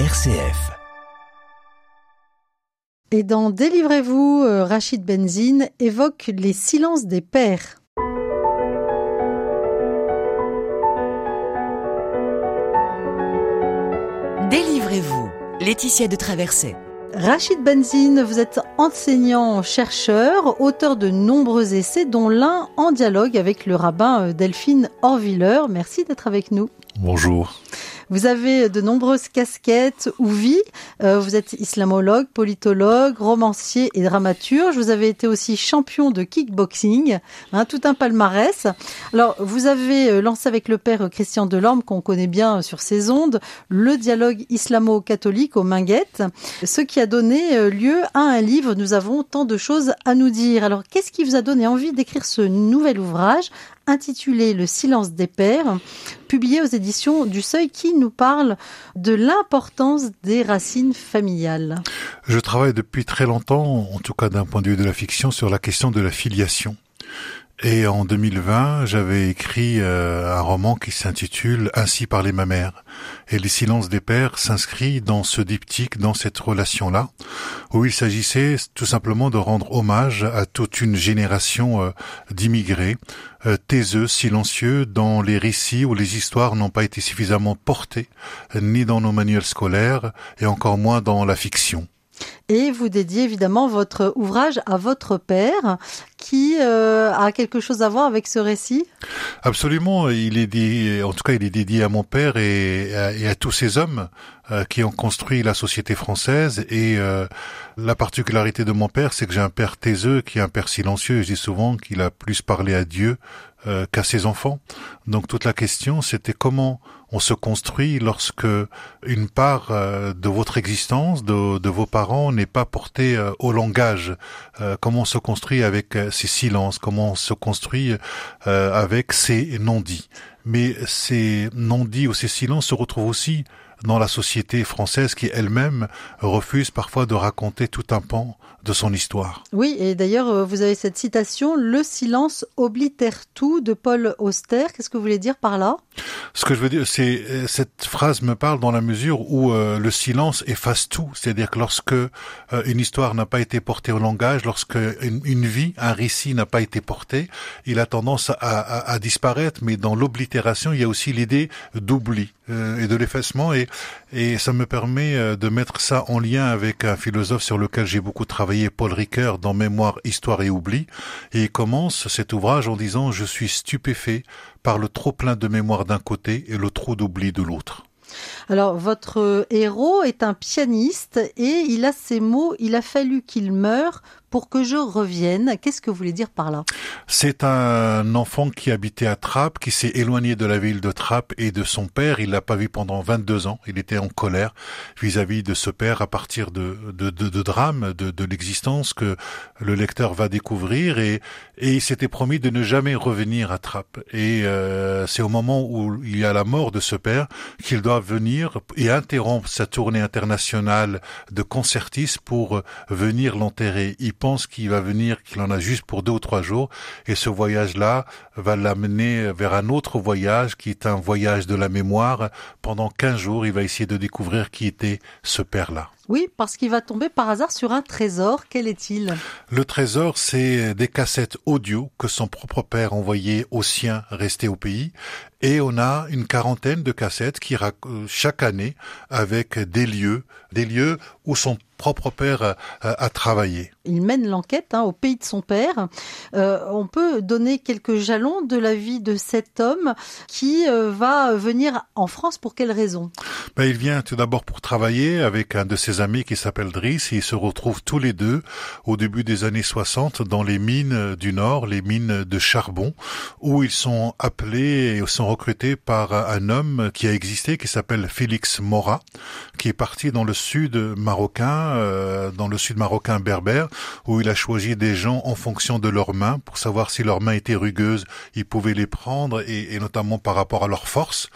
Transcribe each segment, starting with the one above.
RCF. Et dans Délivrez-vous, euh, Rachid Benzine évoque les silences des pères. Délivrez-vous, Laetitia de Traversée. Rachid Benzine, vous êtes enseignant-chercheur, auteur de nombreux essais, dont l'un en dialogue avec le rabbin euh, Delphine Orviller. Merci d'être avec nous. Bonjour. Vous avez de nombreuses casquettes ou vies. Euh, vous êtes islamologue, politologue, romancier et dramaturge. Vous avez été aussi champion de kickboxing, hein, tout un palmarès. Alors, vous avez euh, lancé avec le père Christian Delorme, qu'on connaît bien sur ses ondes, le dialogue islamo-catholique aux Minguettes, ce qui a donné euh, lieu à un livre. Nous avons tant de choses à nous dire. Alors, qu'est-ce qui vous a donné envie d'écrire ce nouvel ouvrage intitulé Le silence des pères, publié aux éditions du Seuil, qui nous parle de l'importance des racines familiales. Je travaille depuis très longtemps, en tout cas d'un point de vue de la fiction, sur la question de la filiation. Et en 2020, j'avais écrit euh, un roman qui s'intitule Ainsi parlait ma mère. Et Les silences des pères s'inscrit dans ce diptyque, dans cette relation-là, où il s'agissait tout simplement de rendre hommage à toute une génération euh, d'immigrés, euh, taiseux, silencieux, dont les récits ou les histoires n'ont pas été suffisamment portés, ni dans nos manuels scolaires, et encore moins dans la fiction. Et vous dédiez évidemment votre ouvrage à votre père, qui euh, a quelque chose à voir avec ce récit? Absolument, il est dédié, en tout cas, il est dédié à mon père et à, tous ces hommes euh, qui ont construit la société française. Et euh, la particularité de mon père, c'est que j'ai un père taiseux, qui est un père silencieux. Je dis souvent qu'il a plus parlé à Dieu qu'à ses enfants. Donc toute la question, c'était comment on se construit lorsque une part de votre existence, de, vos parents, n'est pas portée au langage. comment on se construit avec ces silences, comment on se construit euh, avec ces non-dits? Mais ces non-dits ou ces silences se retrouvent aussi dans la société française qui elle-même refuse parfois de raconter tout un pan de son histoire. Oui, et d'ailleurs, euh, vous avez cette citation, Le silence oblitère tout de Paul Auster. Qu'est-ce que vous voulez dire par là? Ce que je veux dire, c'est euh, cette phrase me parle dans la mesure où euh, le silence efface tout. C'est-à-dire que lorsque une histoire n'a pas été portée au langage, lorsque une, vie, un récit n'a pas été porté, il a tendance à, à disparaître. Mais dans l'oblitération, il y a aussi l'idée d'oubli et de l'effacement. Et, et ça me permet de mettre ça en lien avec un philosophe sur lequel j'ai beaucoup travaillé Paul Ricoeur dans Mémoire, Histoire et Oubli, et il commence cet ouvrage en disant Je suis stupéfait par le trop plein de mémoire d'un côté et le trop d'oubli de l'autre. Alors, votre héros est un pianiste et il a ces mots, il a fallu qu'il meure pour que je revienne. Qu'est-ce que vous voulez dire par là? C'est un enfant qui habitait à Trappes, qui s'est éloigné de la ville de Trappes et de son père. Il l'a pas vu pendant 22 ans. Il était en colère vis-à-vis de ce père à partir de, de, de, drames, de, de l'existence que le lecteur va découvrir. Et, et il s'était promis de ne jamais revenir à Trappes. Et euh, c'est au moment où il y a la mort de ce père qu'il doit venir et interrompre sa tournée internationale de concertistes pour venir l'enterrer pense qu'il va venir, qu'il en a juste pour deux ou trois jours, et ce voyage-là va l'amener vers un autre voyage qui est un voyage de la mémoire. Pendant quinze jours, il va essayer de découvrir qui était ce père-là. Oui, parce qu'il va tomber par hasard sur un trésor. Quel est-il? Le trésor, c'est des cassettes audio que son propre père envoyait aux siens restés au pays. Et on a une quarantaine de cassettes qui chaque année avec des lieux, des lieux où son propre père a, travaillé. Il mène l'enquête hein, au pays de son père. Euh, on peut donner quelques jalons de la vie de cet homme qui euh, va venir en France. Pour quelle raison? Ben, Il vient tout d'abord pour travailler avec un de ses amis qui s'appelle Driss. Et ils se retrouvent tous les deux au début des années 60 dans les mines du Nord, les mines de charbon, où ils sont appelés et sont recrutés par un homme qui a existé, qui s'appelle Félix Mora, qui est parti dans le sud marocain, euh, dans le sud marocain berbère, où il a choisi des gens en fonction de leurs mains pour savoir si leurs mains étaient rugueuses, il pouvait les prendre et, et notamment par rapport à leur force.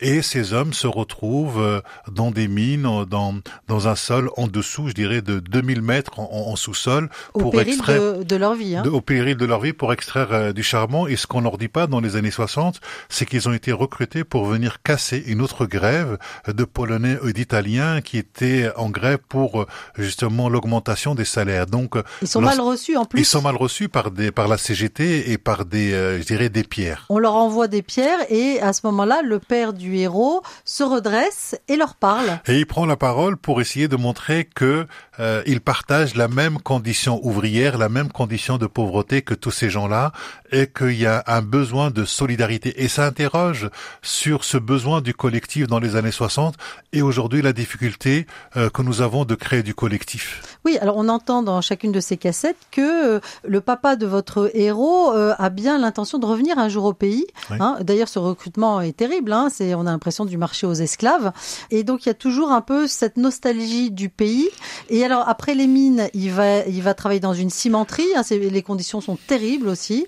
Et ces hommes se retrouvent euh, dans des mines, dans, dans un sol en dessous, je dirais de 2000 mètres en, sous-sol pour péril extraire de, leur vie. Hein. au péril de leur vie pour extraire euh, du charbon. Et ce qu'on leur dit pas dans les années 60, c'est qu'ils ont été recrutés pour venir casser une autre grève de Polonais et d'Italiens qui étaient en grève pour euh, justement l'augmentation des salaires. Donc ils sont mal reçus en plus. Ils sont mal reçus par des par la CGT et par des je dirais des pierres. On leur envoie des pierres et à ce moment-là, le père du héros se redresse et leur parle. Et il prend la parole pour essayer de montrer que euh, il partage la même condition ouvrière, la même condition de pauvreté que tous ces gens-là, et qu'il y a un besoin de solidarité. Et ça interroge sur ce besoin du collectif dans les années 60 et aujourd'hui la difficulté euh, que nous avons de créer du collectif. Oui, alors on entend dans chacune de ces cassettes que euh, le papa de votre héros euh, a bien l'intention de revenir un jour au pays. Hein. D'ailleurs, ce recrutement est terrible. Hein. C'est, on a l'impression du marché aux esclaves. Et donc il y a toujours un peu cette nostalgie du pays. Et alors après les mines, il va, il va travailler dans une cimenterie. Hein, les conditions sont terribles aussi.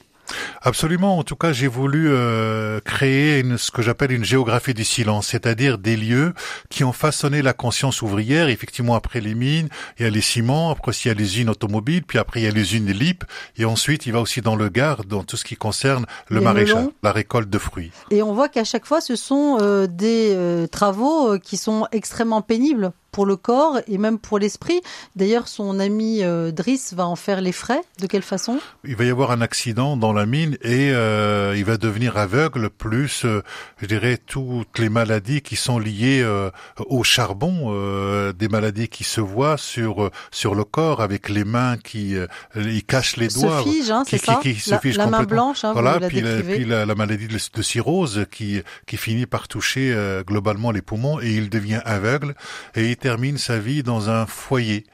Absolument. En tout cas, j'ai voulu euh, créer une, ce que j'appelle une géographie du silence, c'est-à-dire des lieux qui ont façonné la conscience ouvrière. Effectivement, après les mines, il y a les ciments, après il y a les usines automobiles, puis après il y a les usines LIP, et ensuite il va aussi dans le Gard, dans tout ce qui concerne le maraîchage, la récolte de fruits. Et on voit qu'à chaque fois, ce sont euh, des euh, travaux qui sont extrêmement pénibles pour le corps et même pour l'esprit. D'ailleurs, son ami euh, Driss va en faire les frais. De quelle façon? Il va y avoir un accident dans la mine et euh, il va devenir aveugle, plus, euh, je dirais, toutes les maladies qui sont liées au charbon, des maladies qui se voient sur sur le corps avec les mains qui il cache les doigts, se fige, hein, c'est ça qui, se la, main blanche, hein, voilà, puis, la, puis la, la, maladie de, de, cirrhose qui qui finit par toucher globalement les poumons et il devient aveugle et termine sa vie dans un foyer.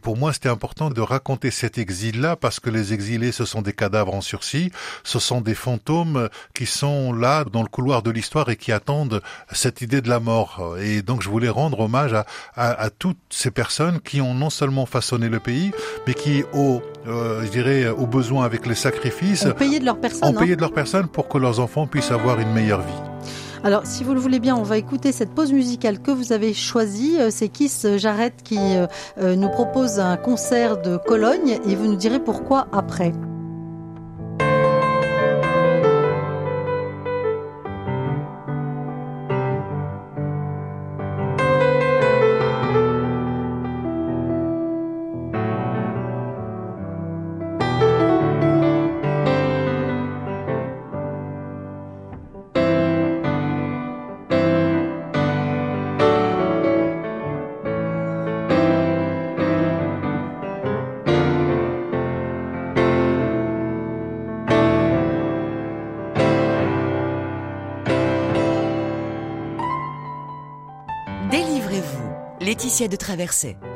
Pour moi, c'était important de raconter cet exil-là parce que les exilés, ce sont des cadavres en sursis, ce sont des fantômes qui sont là dans le couloir de l'histoire et qui attendent cette idée de la mort. Et donc, je voulais rendre hommage à, à, toutes ces personnes qui ont non seulement façonné le pays, mais qui, au, euh, je dirais, au besoin avec les sacrifices, ont payé de leur personne, ont payé hein. de leur personne pour que leurs enfants puissent avoir une meilleure vie. Alors, si vous le voulez bien, on va écouter cette pause musicale que vous avez choisie. Euh, c'est Kiss Jarrett qui euh, nous propose un concert de Cologne et vous nous direz pourquoi après.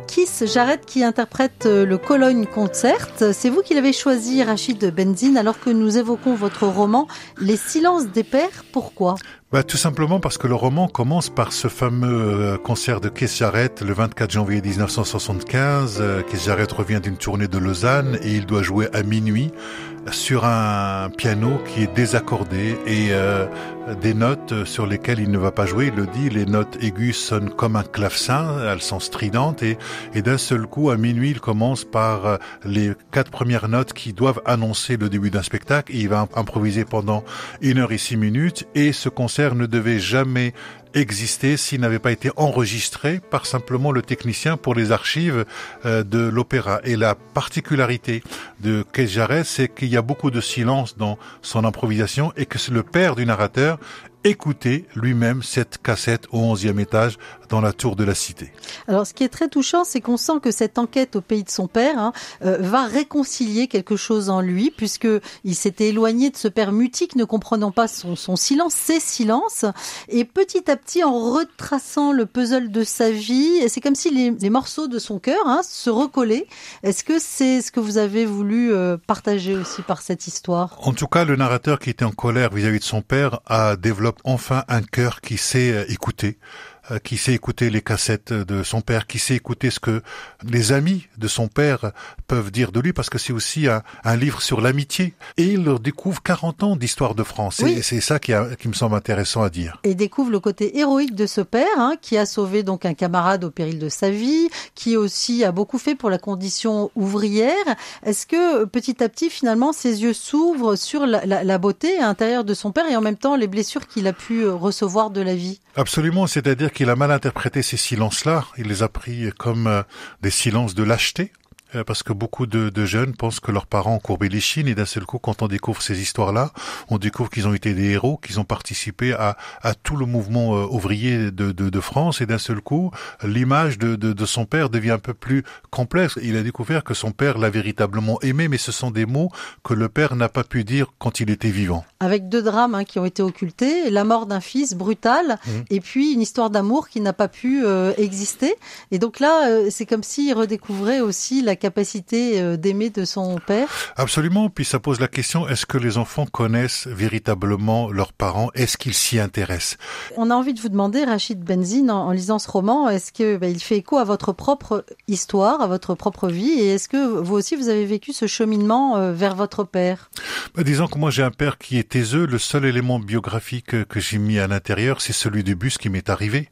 Kiss Jarrett qui interprète euh, le Cologne Concert. C'est vous qui l'avez choisi, Rachid Benzine, alors que nous évoquons votre roman Les silences des pères. Pourquoi? Bah, tout simplement parce que le roman commence par ce fameux euh, concert de Keith Jarrett le 24 janvier 1975. Euh, Keith Jarrett revient d'une tournée de Lausanne et il doit jouer à minuit sur un piano qui est désaccordé et euh, des notes sur lesquelles il ne va pas jouer. Il le dit, les notes aiguës sonnent comme un clavecin, elles sont stridentes et, et d'un seul coup, à minuit, il commence par les quatre premières notes qui doivent annoncer le début d'un spectacle. Il va improviser pendant une heure et six minutes et ce concert ne devait jamais exister s'il n'avait pas été enregistré par simplement le technicien pour les archives euh, de l'opéra. Et la particularité de Kees Jarret, c'est qu'il y a beaucoup de silence dans son improvisation et que c'est le père du narrateur écouter lui-même cette cassette au 11e étage dans la tour de la cité. Alors ce qui est très touchant, c'est qu'on sent que cette enquête au pays de son père hein, euh, va réconcilier quelque chose en lui, puisque il s'était éloigné de ce père mutique, ne comprenant pas son, son silence, ses silences, et petit à petit, en retraçant le puzzle de sa vie, c'est comme si les, les, morceaux de son cœur hein, se recollaient. Est-ce que c'est ce que vous avez voulu euh, partager aussi par cette histoire? En tout cas, le narrateur qui était en colère vis-à-vis -vis de son père a développé enfin un cœur qui sait euh, écouter qui sait écouter les cassettes de son père, qui sait écouter ce que les amis de son père peuvent dire de lui, parce que c'est aussi un, livre sur l'amitié. Et il découvre 40 ans d'histoire de France. Et c'est ça qui, qui, me semble intéressant à dire. Et découvre le côté héroïque de ce père, hein, qui a sauvé donc un camarade au péril de sa vie, qui aussi a beaucoup fait pour la condition ouvrière. Est-ce que petit à petit, finalement, ses yeux s'ouvrent sur la, la beauté à l'intérieur de son père et en même temps les blessures qu'il a pu recevoir de la vie? Absolument, c'est-à-dire qu'il a mal interprété ces silences-là. Il les a pris comme euh, des silences de lâcheté. Euh, parce que beaucoup de, de, jeunes pensent que leurs parents ont courbé les chines et d'un seul coup, quand on découvre ces histoires-là, on découvre qu'ils ont été des héros, qu'ils ont participé à, à tout le mouvement euh, ouvrier de, de, de, France et d'un seul coup, l'image de, de, son père devient un peu plus complexe. Il a découvert que son père l'a véritablement aimé, mais ce sont des mots que le père n'a pas pu dire quand il était vivant. Avec deux drames hein, qui ont été occultés, la mort d'un fils brutal mmh. et puis une histoire d'amour qui n'a pas pu euh, exister. Et donc là, c'est comme s'il redécouvrait aussi la capacité euh, d'aimer de son père? Absolument. Puis ça pose la question est-ce que les enfants connaissent véritablement leurs parents? Est-ce qu'ils s'y intéressent? On a envie de vous demander, Rachid Benzine, en, lisant ce roman, est-ce que bah, il fait écho à votre propre histoire, à votre propre vie, et est-ce que vous aussi vous avez vécu ce cheminement euh, vers votre père? Bah, Disons que moi j'ai un père qui est taiseux. Le seul élément biographique que j'ai mis à l'intérieur, c'est celui du bus qui m'est arrivé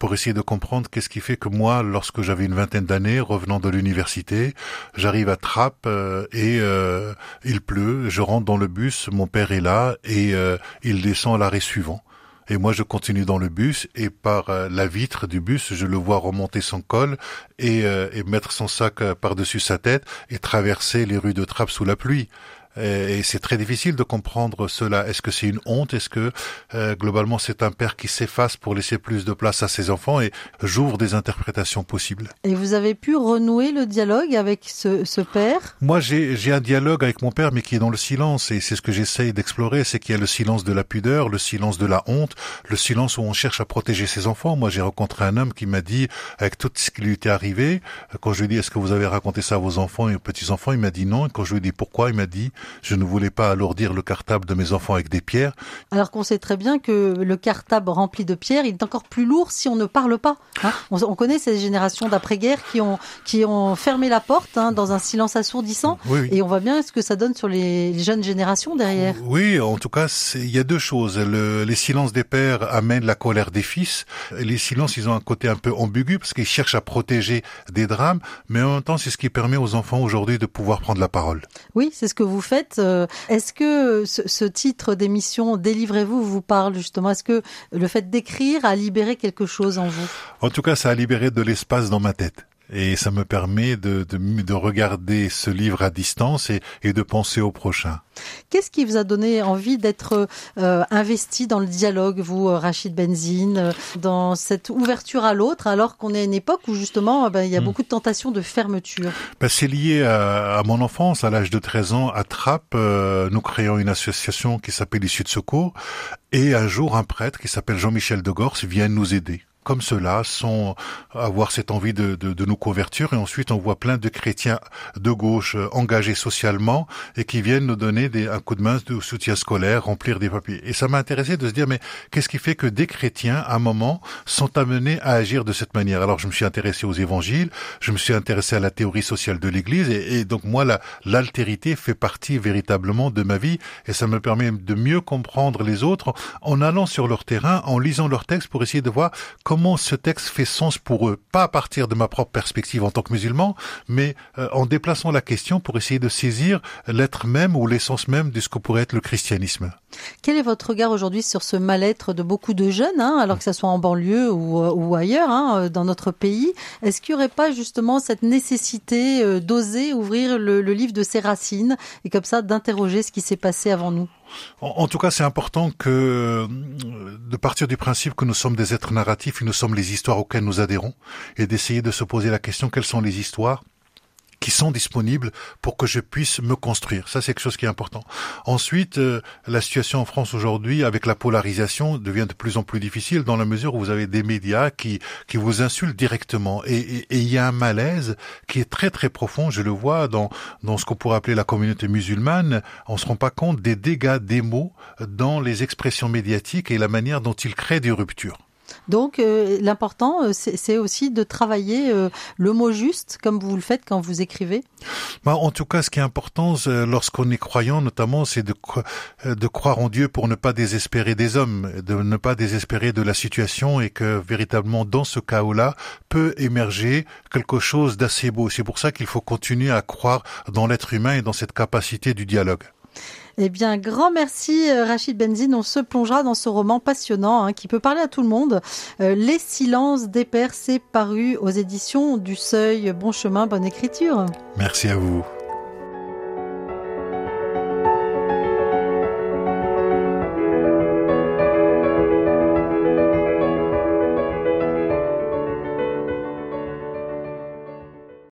pour essayer de comprendre qu'est-ce qui fait que moi, lorsque j'avais une vingtaine d'années, revenant de l'université, j'arrive à Trappes euh, et euh, il pleut, je rentre dans le bus, mon père est là et euh, il descend à l'arrêt suivant. Et moi, je continue dans le bus et par la vitre du bus, je le vois remonter son col et, et mettre son sac par-dessus sa tête et traverser les rues de Trappes sous la pluie. Et c'est très difficile de comprendre cela. Est-ce que c'est une honte? Est-ce que euh, globalement c'est un père qui s'efface pour laisser plus de place à ses enfants Et j'ouvre des interprétations possibles? Et vous avez pu renouer le dialogue avec ce, ce père? Moi, j'ai un dialogue avec mon père, mais qui est dans le silence. Et c'est ce que j'essaye d'explorer, c'est qu'il y a le silence de la pudeur, le silence de la honte, le silence où on cherche à protéger ses enfants. Moi, j'ai rencontré un homme qui m'a dit, avec tout ce qui lui était arrivé, quand je lui ai dit, est-ce que vous avez raconté ça à vos enfants et aux petits-enfants, il m'a dit non. Et quand je lui ai dit pourquoi, il m'a dit, je ne voulais pas alourdir le cartable de mes enfants avec des pierres. Alors qu'on sait très bien que le cartable rempli de pierres, il est encore plus lourd si on ne parle pas. Hein. on, connaît ces générations d'après-guerre qui ont, qui ont fermé la porte hein, dans un silence assourdissant. Et on voit bien ce que ça donne sur les, jeunes générations derrière. Oui, en tout cas, il y a deux choses. les silences des pères amènent la colère des fils. Les silences, ils ont un côté un peu ambigu parce qu'ils cherchent à protéger des drames, mais en même temps, c'est ce qui permet aux enfants aujourd'hui de pouvoir prendre la parole. Oui, c'est ce que vous faites. Euh, est-ce que ce, titre d'émission Délivrez-vous vous parle justement? Est-ce que le fait d'écrire a libéré quelque chose en vous? En tout cas, ça a libéré de l'espace dans ma tête et ça me permet de, de, de, regarder ce livre à distance et, et de penser au prochain. Qu'est-ce qui vous a donné envie d'être euh, investi dans le dialogue, vous, euh, Rachid Benzine, euh, dans cette ouverture à l'autre, alors qu'on est à une époque où justement ben, il y a hmm. beaucoup de tentations de fermeture? Ben, C'est lié à, à, mon enfance, à l'âge de 13 ans, à Trappes, nous créons une association qui s'appelle Issue de Secours, et un jour un prêtre qui s'appelle Jean-Michel de Gorce vient nous aider comme cela, sans avoir cette envie de, de, de, nous convertir. Et ensuite, on voit plein de chrétiens de gauche euh, engagés socialement et qui viennent nous donner des, un coup de main de soutien scolaire, remplir des papiers. Et ça m'a intéressé de se dire, mais qu'est-ce qui fait que des chrétiens, à un moment, sont amenés à agir de cette manière? Alors, je me suis intéressé aux évangiles, je me suis intéressé à la théorie sociale de l'Église, et, et donc moi, l'altérité fait partie véritablement de ma vie, et ça me permet de mieux comprendre les autres en allant sur leur terrain, en lisant leurs textes pour essayer de voir comment ce texte fait sens pour eux, pas à partir de ma propre perspective en tant que musulman, mais euh, en déplaçant la question pour essayer de saisir l'être même ou l'essence même de ce que pourrait être le christianisme. Quel est votre regard aujourd'hui sur ce mal-être de beaucoup de jeunes, hein, alors que ce soit en banlieue ou, euh, ou ailleurs hein, euh, dans notre pays? Est-ce qu'il n'y aurait pas justement cette nécessité d'oser ouvrir le, le livre de ses racines et comme ça d'interroger ce qui s'est passé avant nous? En, tout cas, c'est important que de partir du principe que nous sommes des êtres narratifs nous sommes les histoires auxquelles nous adhérons, et d'essayer de se poser la question quelles sont les histoires qui sont disponibles pour que je puisse me construire. Ça, c'est quelque chose qui est important. Ensuite, euh, la situation en France aujourd'hui, avec la polarisation, devient de plus en plus difficile dans la mesure où vous avez des médias qui qui vous insultent directement. Et il y a un malaise qui est très très profond. Je le vois dans dans ce qu'on pourrait appeler la communauté musulmane. On se rend pas compte des dégâts des mots dans les expressions médiatiques et la manière dont ils créent des ruptures. Donc euh, l'important, euh, c'est aussi de travailler euh, le mot juste, comme vous le faites quand vous écrivez. Bah, en tout cas, ce qui est important lorsqu'on est croyant, notamment, c'est de, de croire en Dieu pour ne pas désespérer des hommes, de ne pas désespérer de la situation et que véritablement dans ce chaos-là peut émerger quelque chose d'assez beau. C'est pour ça qu'il faut continuer à croire dans l'être humain et dans cette capacité du dialogue. Eh bien, grand merci euh, Rachid Benzine. On se plongera dans ce roman passionnant hein, qui peut parler à tout le monde. Euh, Les silences des pères, c'est paru aux éditions du Seuil. Bon chemin, bonne écriture. Merci à vous.